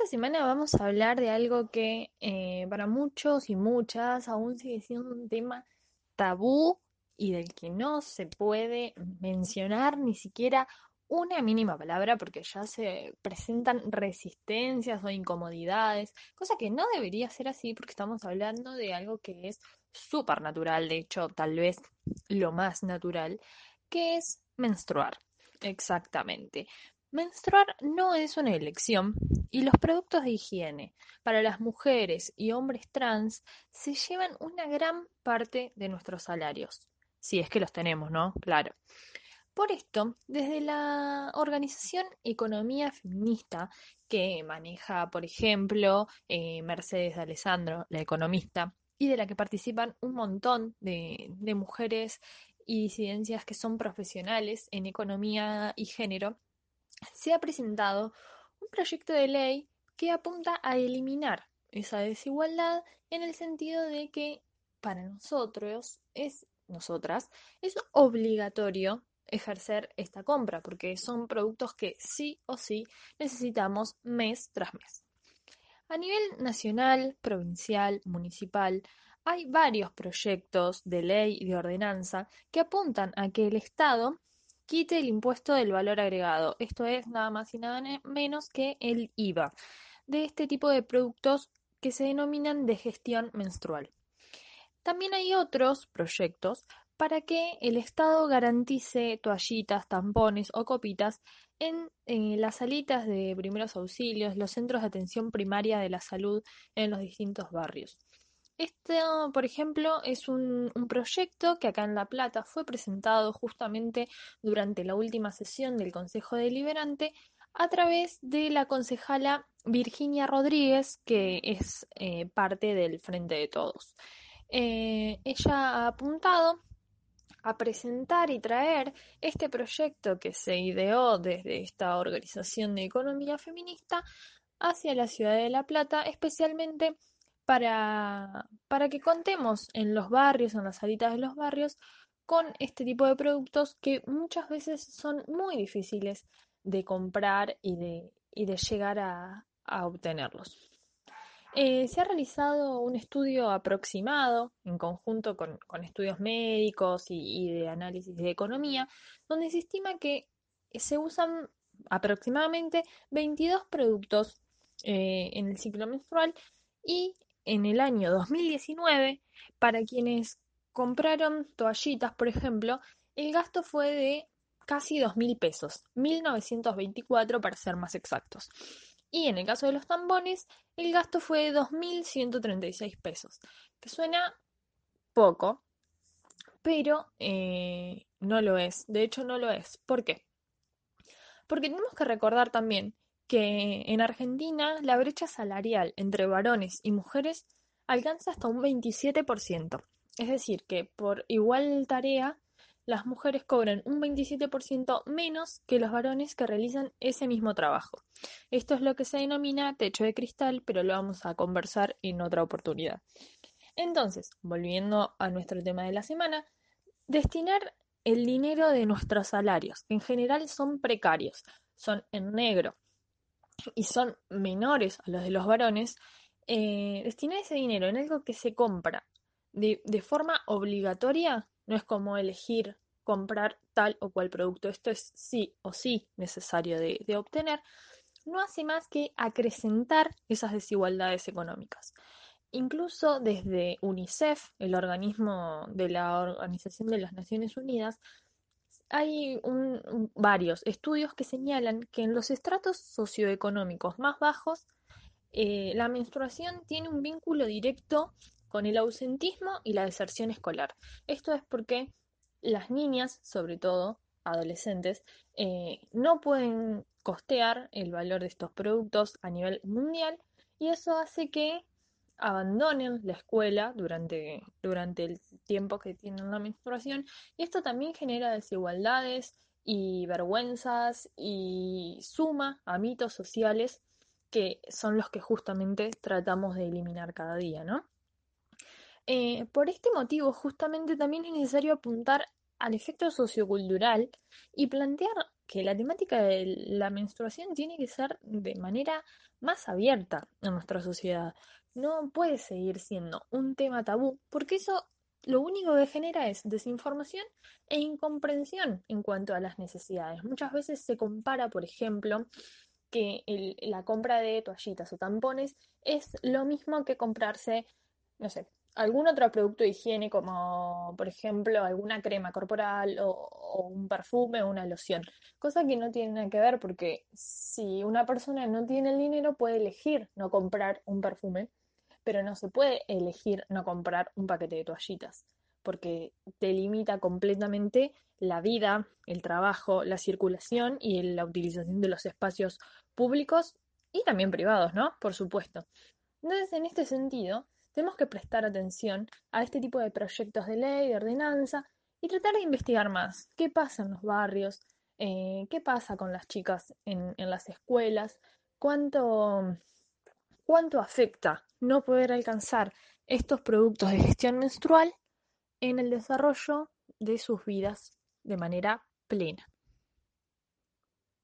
esta semana vamos a hablar de algo que eh, para muchos y muchas aún sigue siendo un tema tabú y del que no se puede mencionar ni siquiera una mínima palabra porque ya se presentan resistencias o incomodidades, cosa que no debería ser así porque estamos hablando de algo que es súper natural, de hecho tal vez lo más natural, que es menstruar. Exactamente. Menstruar no es una elección y los productos de higiene para las mujeres y hombres trans se llevan una gran parte de nuestros salarios. Si es que los tenemos, ¿no? Claro. Por esto, desde la organización Economía Feminista, que maneja, por ejemplo, eh, Mercedes de Alessandro, la economista, y de la que participan un montón de, de mujeres y disidencias que son profesionales en economía y género, se ha presentado un proyecto de ley que apunta a eliminar esa desigualdad en el sentido de que para nosotros es nosotras es obligatorio ejercer esta compra porque son productos que sí o sí necesitamos mes tras mes. A nivel nacional, provincial, municipal, hay varios proyectos de ley y de ordenanza que apuntan a que el Estado quite el impuesto del valor agregado, esto es nada más y nada menos que el IVA, de este tipo de productos que se denominan de gestión menstrual. También hay otros proyectos para que el Estado garantice toallitas, tampones o copitas en, las salitas de primeros auxilios, los centros de atención primaria de la salud en los distintos barrios. Este, por ejemplo, es un, proyecto que acá en La Plata fue presentado justamente durante la última sesión del Consejo Deliberante a través de la concejala Virginia Rodríguez, que es eh, parte del Frente de Todos. Eh, ella ha apuntado a presentar y traer este proyecto que se ideó desde esta organización de economía feminista hacia la ciudad de La Plata, especialmente para, para que contemos en los barrios, en las salitas de los barrios, con este tipo de productos que muchas veces son muy difíciles de comprar y de, y de llegar a, obtenerlos. Eh, se ha realizado un estudio aproximado en conjunto con, estudios médicos y, de análisis de economía, donde se estima que se usan aproximadamente 22 productos eh, en el ciclo menstrual y en el año 2019, para quienes compraron toallitas, por ejemplo, el gasto fue de casi 2.000 pesos, 1.924 para ser más exactos. Y en el caso de los tambones, el gasto fue de 2.136 pesos, que suena poco, pero eh, no lo es. De hecho, no lo es. ¿Por qué? Porque tenemos que recordar también que en Argentina la brecha salarial entre varones y mujeres alcanza hasta un 27%. Es decir, que por igual tarea las mujeres cobran un 27% menos que los varones que realizan ese mismo trabajo. Esto es lo que se denomina techo de cristal, pero lo vamos a conversar en otra oportunidad. Entonces, volviendo a nuestro tema de la semana, destinar el dinero de nuestros salarios, que en general son precarios, son en negro, y son menores a los de los varones, eh, destinar ese dinero en algo que se compra de, forma obligatoria. No es como elegir comprar tal o cual producto, esto es sí o sí necesario de, de obtener, no hace más que acrecentar esas desigualdades económicas. Incluso desde UNICEF, el organismo de la Organización de las Naciones Unidas, hay varios estudios que señalan que en los estratos socioeconómicos más bajos, eh, la menstruación tiene un vínculo directo con el ausentismo y la deserción escolar. Esto es porque las niñas, sobre todo adolescentes, eh, no pueden costear el valor de estos productos a nivel mundial y eso hace que abandonen la escuela durante, durante el tiempo que tienen la menstruación y esto también genera desigualdades y vergüenzas y suma a mitos sociales que son los que justamente tratamos de eliminar cada día, ¿no? Eh, por este motivo, justamente también es necesario apuntar al efecto sociocultural y plantear que la temática de la menstruación tiene que ser de manera más abierta en nuestra sociedad. No puede seguir siendo un tema tabú, porque eso lo único que genera es desinformación e incomprensión en cuanto a las necesidades. Muchas veces se compara, por ejemplo, que la compra de toallitas o tampones es lo mismo que comprarse, no sé, algún otro producto de higiene como por ejemplo alguna crema corporal o, un perfume o una loción, cosa que no tiene nada que ver porque si una persona no tiene el dinero puede elegir no comprar un perfume, pero no se puede elegir no comprar un paquete de toallitas porque te limita completamente la vida, el trabajo, la circulación y la utilización de los espacios públicos y también privados, ¿no? Por supuesto. Entonces, en este sentido, tenemos que prestar atención a este tipo de proyectos de ley, de ordenanza, y tratar de investigar más. Qué pasa en los barrios, eh, qué pasa con las chicas en, en las escuelas, cuánto, cuánto afecta no poder alcanzar estos productos de gestión menstrual en el desarrollo de sus vidas de manera plena.